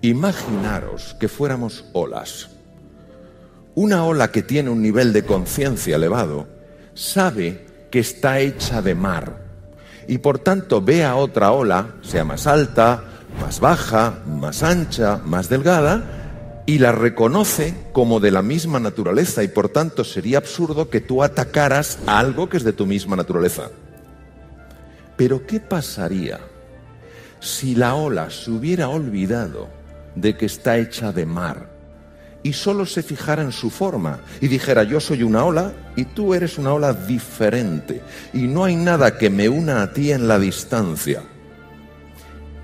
Imaginaros que fuéramos olas. Una ola que tiene un nivel de conciencia elevado sabe que está hecha de mar y por tanto ve a otra ola, sea más alta, más baja, más ancha, más delgada, y la reconoce como de la misma naturaleza y por tanto sería absurdo que tú atacaras a algo que es de tu misma naturaleza. Pero ¿qué pasaría si la ola se hubiera olvidado de que está hecha de mar y solo se fijara en su forma y dijera yo soy una ola y tú eres una ola diferente y no hay nada que me una a ti en la distancia.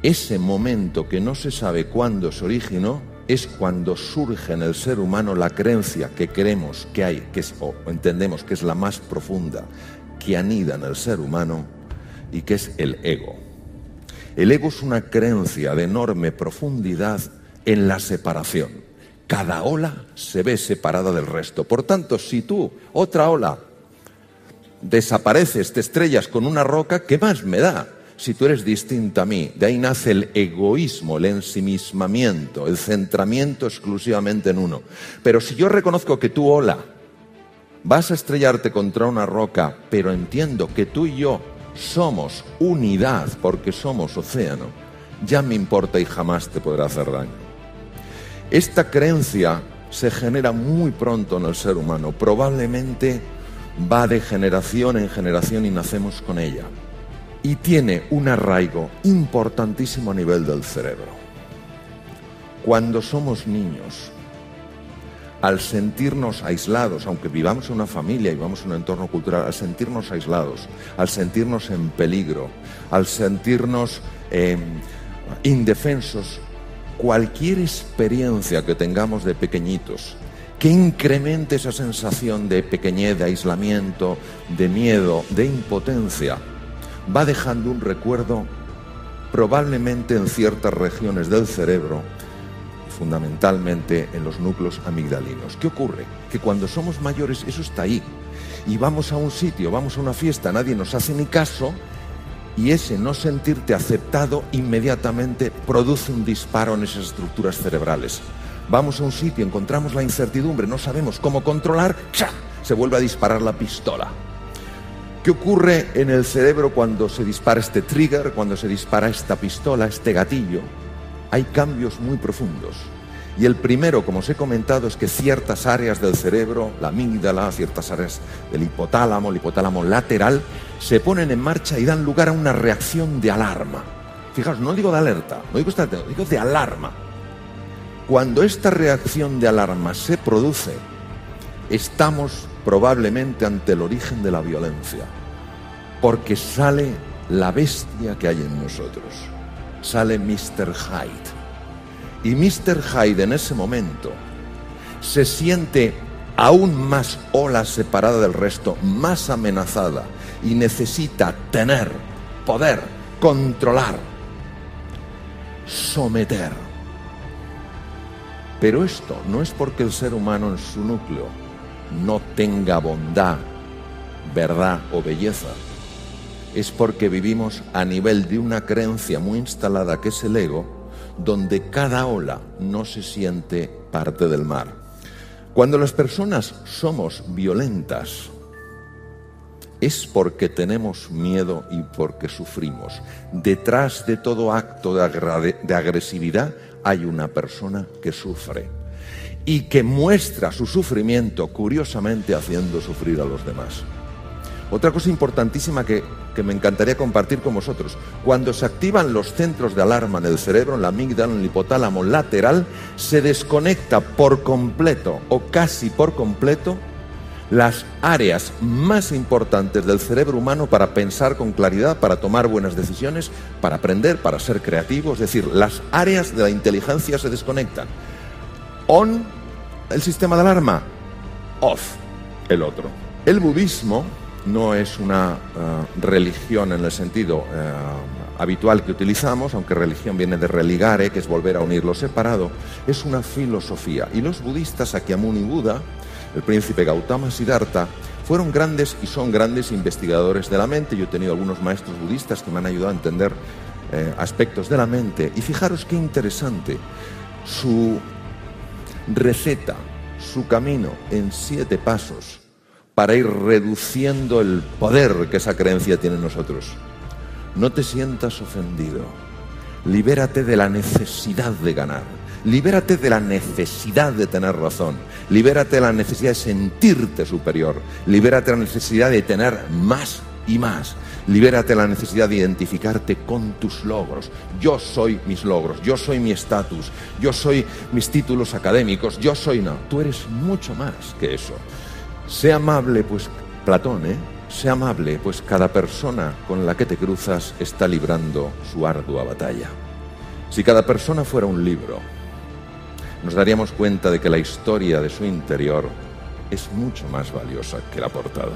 Ese momento que no se sabe cuándo se originó es cuando surge en el ser humano la creencia que creemos que hay, que es, o entendemos que es la más profunda, que anida en el ser humano y que es el ego. El ego es una creencia de enorme profundidad en la separación. Cada ola se ve separada del resto. Por tanto, si tú, otra ola, desapareces, te estrellas con una roca, ¿qué más me da? Si tú eres distinta a mí, de ahí nace el egoísmo, el ensimismamiento, el centramiento exclusivamente en uno. Pero si yo reconozco que tú, ola, vas a estrellarte contra una roca, pero entiendo que tú y yo somos unidad porque somos océano, ya me importa y jamás te podrá hacer daño. Esta creencia se genera muy pronto en el ser humano, probablemente va de generación en generación y nacemos con ella. Y tiene un arraigo importantísimo a nivel del cerebro. Cuando somos niños, al sentirnos aislados, aunque vivamos en una familia y vivamos en un entorno cultural, al sentirnos aislados, al sentirnos en peligro, al sentirnos eh, indefensos, cualquier experiencia que tengamos de pequeñitos que incremente esa sensación de pequeñez, de aislamiento, de miedo, de impotencia, va dejando un recuerdo probablemente en ciertas regiones del cerebro, fundamentalmente en los núcleos amigdalinos. ¿Qué ocurre? Que cuando somos mayores eso está ahí. Y vamos a un sitio, vamos a una fiesta, nadie nos hace ni caso, y ese no sentirte aceptado inmediatamente produce un disparo en esas estructuras cerebrales. Vamos a un sitio, encontramos la incertidumbre, no sabemos cómo controlar, ¡cha! se vuelve a disparar la pistola. ¿Qué ocurre en el cerebro cuando se dispara este trigger, cuando se dispara esta pistola, este gatillo? Hay cambios muy profundos. Y el primero, como os he comentado, es que ciertas áreas del cerebro, la amígdala, ciertas áreas del hipotálamo, el hipotálamo lateral, se ponen en marcha y dan lugar a una reacción de alarma. Fijaos, no digo de alerta, no digo, digo de alarma. Cuando esta reacción de alarma se produce, estamos probablemente ante el origen de la violencia, porque sale la bestia que hay en nosotros, sale Mr. Hyde y Mr. Hyde en ese momento se siente aún más ola separada del resto, más amenazada y necesita tener, poder, controlar, someter. Pero esto no es porque el ser humano en su núcleo no tenga bondad, verdad o belleza. Es porque vivimos a nivel de una creencia muy instalada que es el ego donde cada ola no se siente parte del mar. Cuando las personas somos violentas, es porque tenemos miedo y porque sufrimos. Detrás de todo acto de, agresividad hay una persona que sufre y que muestra su sufrimiento curiosamente haciendo sufrir a los demás. Otra cosa importantísima que, me encantaría compartir con vosotros, cuando se activan los centros de alarma en el cerebro, en la amígdala, en el hipotálamo lateral, se desconecta por completo o casi por completo las áreas más importantes del cerebro humano para pensar con claridad, para tomar buenas decisiones, para aprender, para ser creativo. Es decir, las áreas de la inteligencia se desconectan. On, el sistema de alarma. Off, el otro. El budismo no es una eh, religión en el sentido eh, habitual que utilizamos, aunque religión viene de religare, que es volver a unir lo separado, es una filosofía. Y los budistas, Sakyamuni Buda, el príncipe Gautama Siddhartha, fueron grandes y son grandes investigadores de la mente. Yo he tenido algunos maestros budistas que me han ayudado a entender eh, aspectos de la mente. Y fijaros qué interesante. su receta, su camino en siete pasos para ir reduciendo el poder que esa creencia tiene en nosotros. No te sientas ofendido. Libérate de la necesidad de ganar. Libérate de la necesidad de tener razón. Libérate de la necesidad de sentirte superior. Libérate de la necesidad de tener más y más. Libérate de la necesidad de identificarte con tus logros. Yo soy mis logros, yo soy mi estatus, yo soy mis títulos académicos, yo soy no. Tú eres mucho más que eso. Sé amable, pues Platón, ¿eh? Sé amable, pues cada persona con la que te cruzas está librando su ardua batalla. Si cada persona fuera un libro, nos daríamos cuenta de que la historia de su interior es mucho más valiosa que la portada.